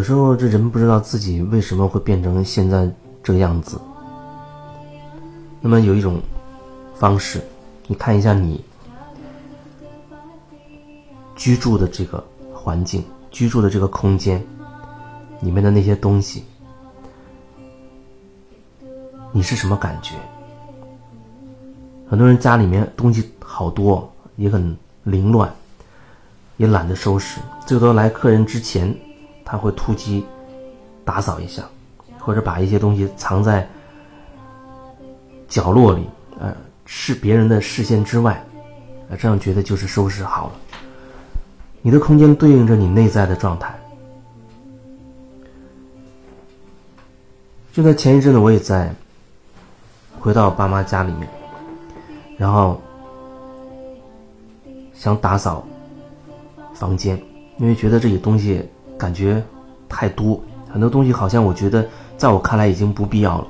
有时候这人不知道自己为什么会变成现在这个样子。那么有一种方式，你看一下你居住的这个环境，居住的这个空间里面的那些东西，你是什么感觉？很多人家里面东西好多，也很凌乱，也懒得收拾，最多来客人之前。他会突击打扫一下，或者把一些东西藏在角落里，呃，是别人的视线之外，呃，这样觉得就是收拾好了。你的空间对应着你内在的状态。就在前一阵子，我也在回到爸妈家里面，然后想打扫房间，因为觉得这些东西。感觉太多，很多东西好像我觉得在我看来已经不必要了，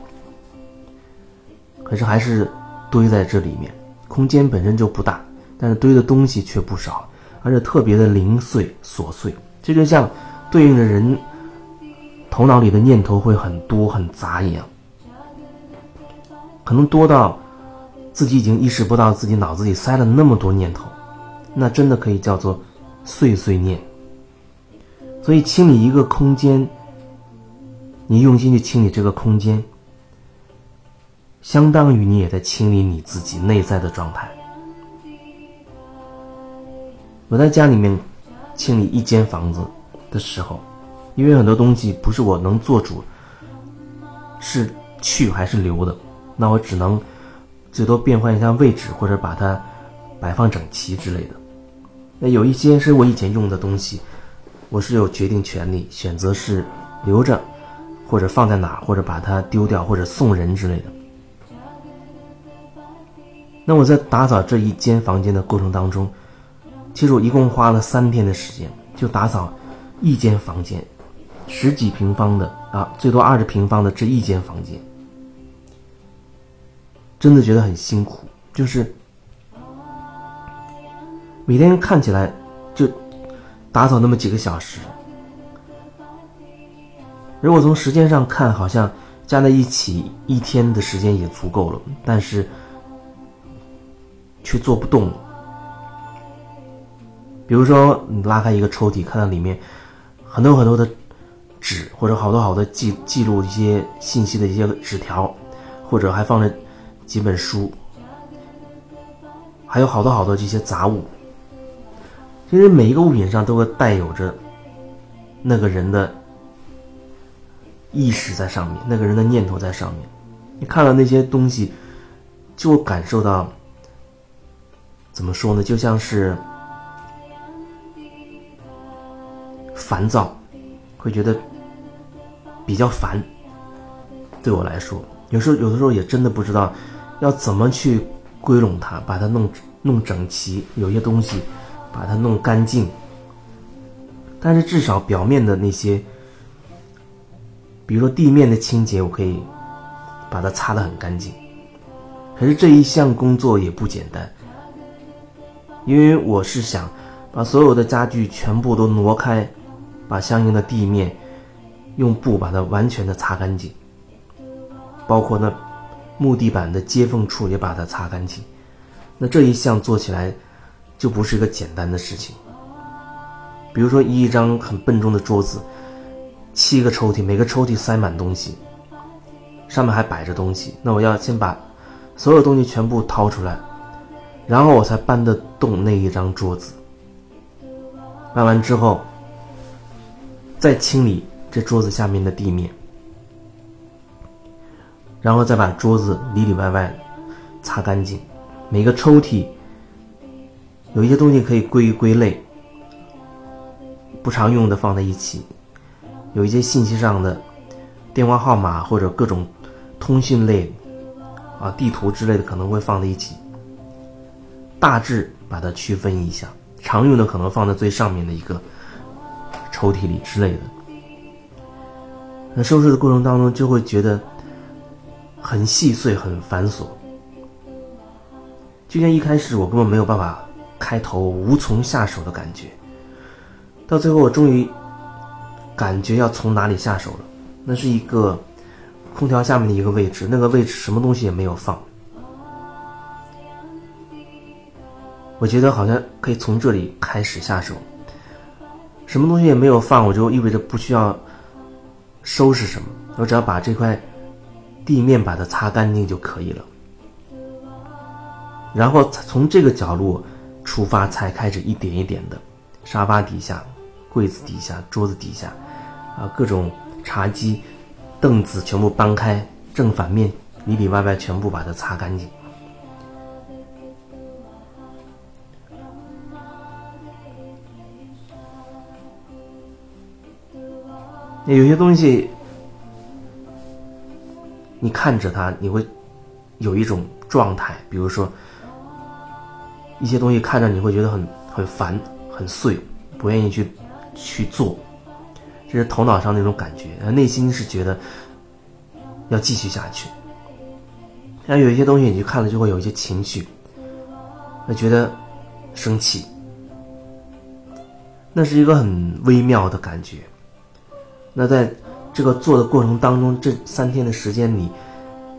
可是还是堆在这里面。空间本身就不大，但是堆的东西却不少，而且特别的零碎琐碎。这就像对应着人头脑里的念头会很多很杂一样，可能多到自己已经意识不到自己脑子里塞了那么多念头，那真的可以叫做碎碎念。所以，清理一个空间，你用心去清理这个空间，相当于你也在清理你自己内在的状态。我在家里面清理一间房子的时候，因为很多东西不是我能做主，是去还是留的，那我只能最多变换一下位置，或者把它摆放整齐之类的。那有一些是我以前用的东西。我是有决定权利，选择是留着，或者放在哪，或者把它丢掉，或者送人之类的。那我在打扫这一间房间的过程当中，其实我一共花了三天的时间，就打扫一间房间，十几平方的啊，最多二十平方的这一间房间，真的觉得很辛苦，就是每天看起来就。打扫那么几个小时，如果从时间上看，好像加在一起一天的时间也足够了，但是却做不动。比如说，你拉开一个抽屉，看到里面很多很多的纸，或者好多好多记记录一些信息的一些纸条，或者还放着几本书，还有好多好多这些杂物。其实每一个物品上都会带有着那个人的意识在上面，那个人的念头在上面。你看到那些东西，就感受到怎么说呢？就像是烦躁，会觉得比较烦。对我来说，有时候有的时候也真的不知道要怎么去归拢它，把它弄弄整齐。有些东西。把它弄干净，但是至少表面的那些，比如说地面的清洁，我可以把它擦得很干净。可是这一项工作也不简单，因为我是想把所有的家具全部都挪开，把相应的地面用布把它完全的擦干净，包括那木地板的接缝处也把它擦干净。那这一项做起来。就不是一个简单的事情。比如说，一张很笨重的桌子，七个抽屉，每个抽屉塞满东西，上面还摆着东西。那我要先把所有东西全部掏出来，然后我才搬得动那一张桌子。搬完之后，再清理这桌子下面的地面，然后再把桌子里里外外擦干净，每个抽屉。有一些东西可以归一归类，不常用的放在一起；有一些信息上的电话号码或者各种通讯类啊、地图之类的可能会放在一起。大致把它区分一下，常用的可能放在最上面的一个抽屉里之类的。那收拾的过程当中就会觉得很细碎、很繁琐，就像一开始我根本没有办法。开头无从下手的感觉，到最后我终于感觉要从哪里下手了。那是一个空调下面的一个位置，那个位置什么东西也没有放。我觉得好像可以从这里开始下手，什么东西也没有放，我就意味着不需要收拾什么，我只要把这块地面把它擦干净就可以了。然后从这个角落出发，才开始一点一点的，沙发底下、柜子底下、桌子底下，啊，各种茶几、凳子全部搬开，正反面里里外外全部把它擦干净。有些东西，你看着它，你会有一种状态，比如说一些东西看着你会觉得很很烦、很碎，不愿意去去做，这是头脑上那种感觉，内心是觉得要继续下去。像有一些东西，你去看了就会有一些情绪，会觉得生气，那是一个很微妙的感觉。那在这个做的过程当中，这三天的时间里，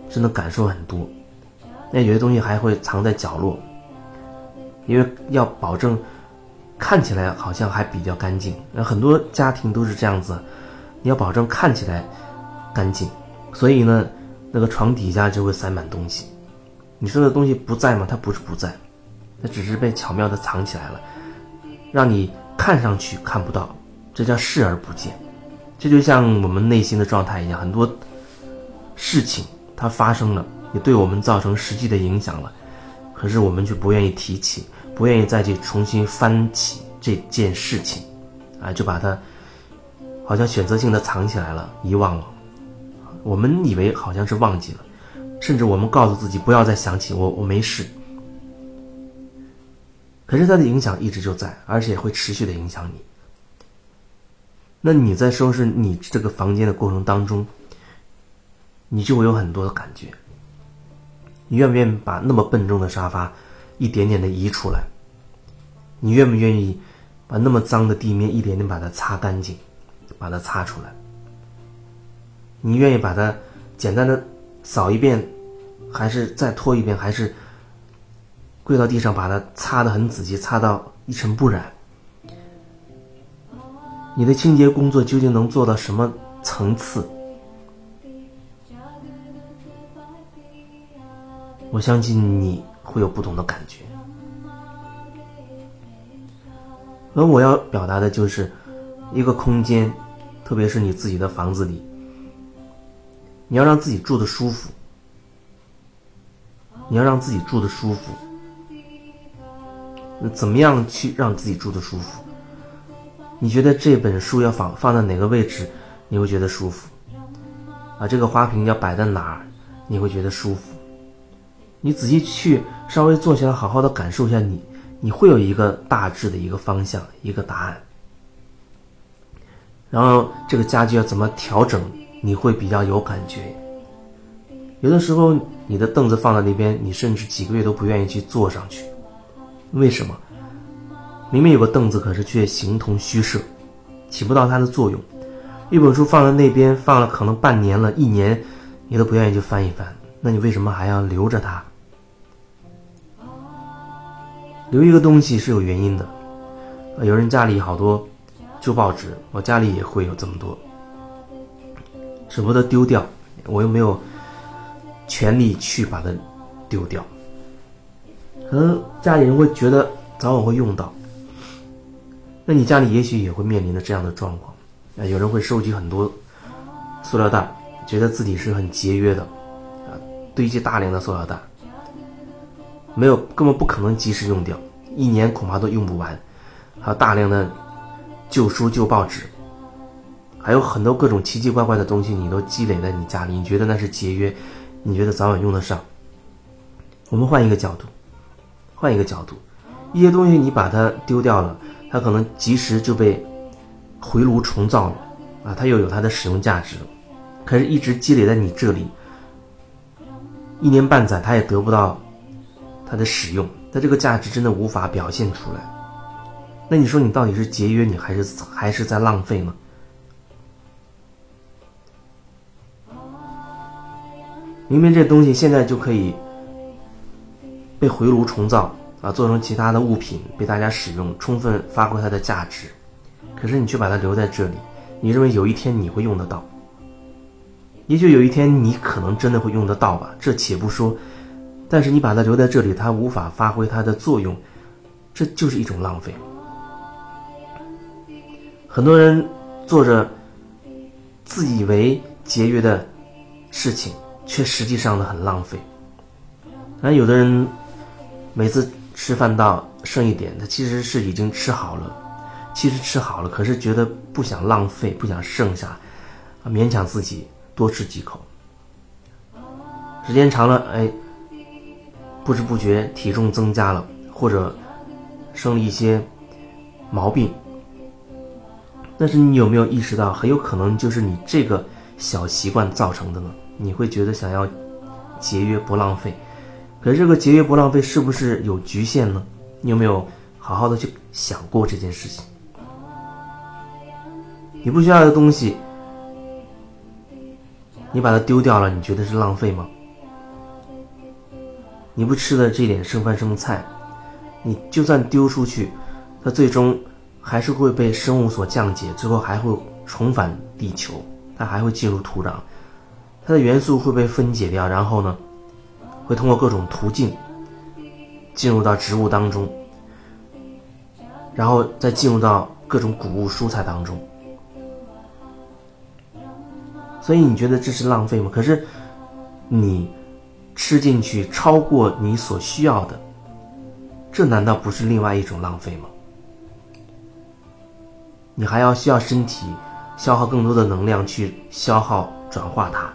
真的感受很多。那有些东西还会藏在角落，因为要保证看起来好像还比较干净。那很多家庭都是这样子，你要保证看起来干净，所以呢，那个床底下就会塞满东西。你说的东西不在吗？它不是不在，它只是被巧妙的藏起来了，让你看上去看不到，这叫视而不见。这就像我们内心的状态一样，很多事情它发生了，也对我们造成实际的影响了，可是我们却不愿意提起，不愿意再去重新翻起这件事情，啊，就把它好像选择性的藏起来了，遗忘了。我们以为好像是忘记了，甚至我们告诉自己不要再想起我，我没事。可是它的影响一直就在，而且会持续的影响你。那你在收拾你这个房间的过程当中，你就会有很多的感觉。你愿不愿意把那么笨重的沙发一点点的移出来？你愿不愿意把那么脏的地面一点点把它擦干净，把它擦出来？你愿意把它简单的扫一遍，还是再拖一遍，还是跪到地上把它擦的很仔细，擦到一尘不染？你的清洁工作究竟能做到什么层次？我相信你会有不同的感觉。而我要表达的就是，一个空间，特别是你自己的房子里，你要让自己住的舒服，你要让自己住的舒服。那怎么样去让自己住的舒服？你觉得这本书要放放在哪个位置，你会觉得舒服？啊，这个花瓶要摆在哪儿，你会觉得舒服？你仔细去稍微坐下来，好好的感受一下，你你会有一个大致的一个方向，一个答案。然后这个家具要怎么调整，你会比较有感觉。有的时候你的凳子放在那边，你甚至几个月都不愿意去坐上去，为什么？明明有个凳子，可是却形同虚设，起不到它的作用。一本书放在那边，放了可能半年了，一年，你都不愿意去翻一翻。那你为什么还要留着它？留一个东西是有原因的。有人家里好多旧报纸，我家里也会有这么多，舍不得丢掉，我又没有权利去把它丢掉。可能家里人会觉得早晚会用到。那你家里也许也会面临着这样的状况，啊，有人会收集很多塑料袋，觉得自己是很节约的，啊，堆积大量的塑料袋，没有根本不可能及时用掉，一年恐怕都用不完，还有大量的旧书旧报纸，还有很多各种奇奇怪怪的东西，你都积累在你家里，你觉得那是节约，你觉得早晚用得上。我们换一个角度，换一个角度，一些东西你把它丢掉了。它可能及时就被回炉重造了，啊，它又有它的使用价值，可是，一直积累在你这里，一年半载，它也得不到它的使用它这个价值真的无法表现出来。那你说你到底是节约你还是还是在浪费呢？明明这东西现在就可以被回炉重造啊做成其他的物品被大家使用充分发挥它的价值。可是你却把它留在这里你认为有一天你会用得到？也许有一天你可能真的会用得到吧这且不说但是你把它留在这里，它无法发挥它的作用，这就是一种浪费。很多人做着自以为节约的事情，却实际上呢很浪费。而有的人每次吃饭到剩一点，他其实是已经吃好了，其实吃好了，可是觉得不想浪费，不想剩下，勉强自己多吃几口。时间长了，哎，不知不觉体重增加了，或者生了一些毛病。但是你有没有意识到，很有可能就是你这个小习惯造成的呢？你会觉得想要节约不浪费，可是这个节约不浪费是不是有局限呢？你有没有好好的去想过这件事情？你不需要的东西，你把它丢掉了，你觉得是浪费吗？你不吃的这点剩饭剩菜，你就算丢出去，它最终。还是会被生物所降解，最后还会重返地球，它还会进入土壤，它的元素会被分解掉，然后呢，会通过各种途径进入到植物当中，然后再进入到各种谷物、蔬菜当中。所以你觉得这是浪费吗？可是你吃进去超过你所需要的，这难道不是另外一种浪费吗？你还要需要身体消耗更多的能量去消耗转化它，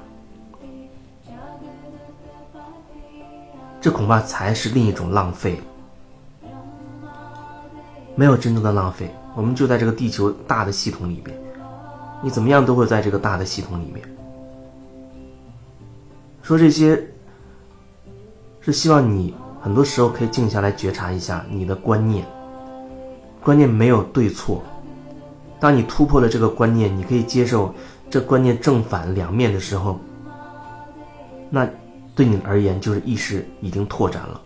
这恐怕才是另一种浪费。没有真正的浪费，我们就在这个地球大的系统里面，你怎么样都会在这个大的系统里面。说这些，是希望你很多时候可以静下来觉察一下你的观念，观念没有对错。当你突破了这个观念，你可以接受这观念正反两面的时候，那对你而言就是意识已经拓展了。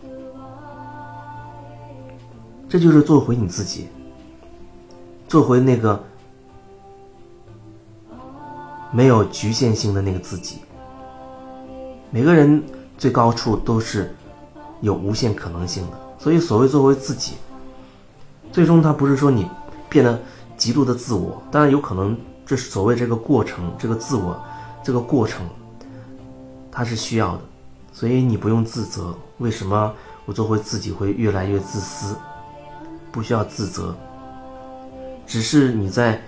这就是做回你自己，做回那个没有局限性的那个自己。每个人最高处都是有无限可能性的，所以所谓做回自己，最终他不是说你变得。极度的自我，当然有可能，这是所谓这个过程，这个自我，这个过程，它是需要的，所以你不用自责。为什么我做回自己会越来越自私？不需要自责，只是你在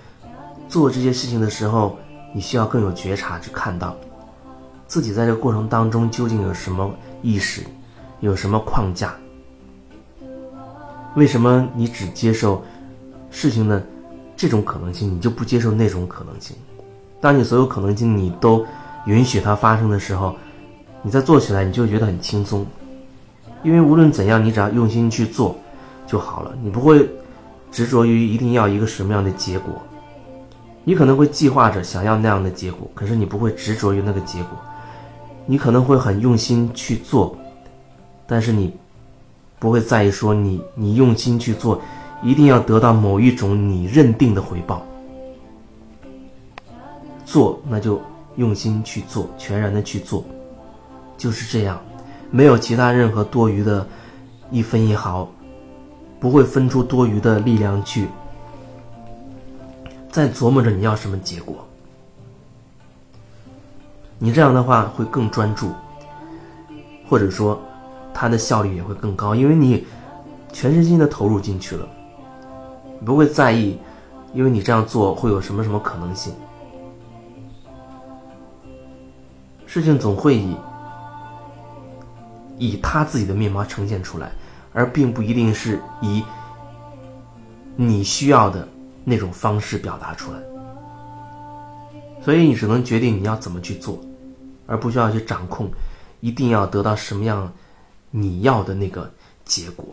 做这些事情的时候，你需要更有觉察去看到，自己在这个过程当中究竟有什么意识，有什么框架？为什么你只接受事情的？这种可能性，你就不接受那种可能性。当你所有可能性你都允许它发生的时候，你再做起来，你就觉得很轻松。因为无论怎样，你只要用心去做就好了。你不会执着于一定要一个什么样的结果。你可能会计划着想要那样的结果，可是你不会执着于那个结果。你可能会很用心去做，但是你不会在意说你你用心去做。一定要得到某一种你认定的回报，做那就用心去做，全然的去做，就是这样，没有其他任何多余的一分一毫，不会分出多余的力量去再琢磨着你要什么结果。你这样的话会更专注，或者说，它的效率也会更高，因为你全身心的投入进去了。不会在意，因为你这样做会有什么什么可能性？事情总会以以他自己的面貌呈现出来，而并不一定是以你需要的那种方式表达出来。所以你只能决定你要怎么去做，而不需要去掌控，一定要得到什么样你要的那个结果。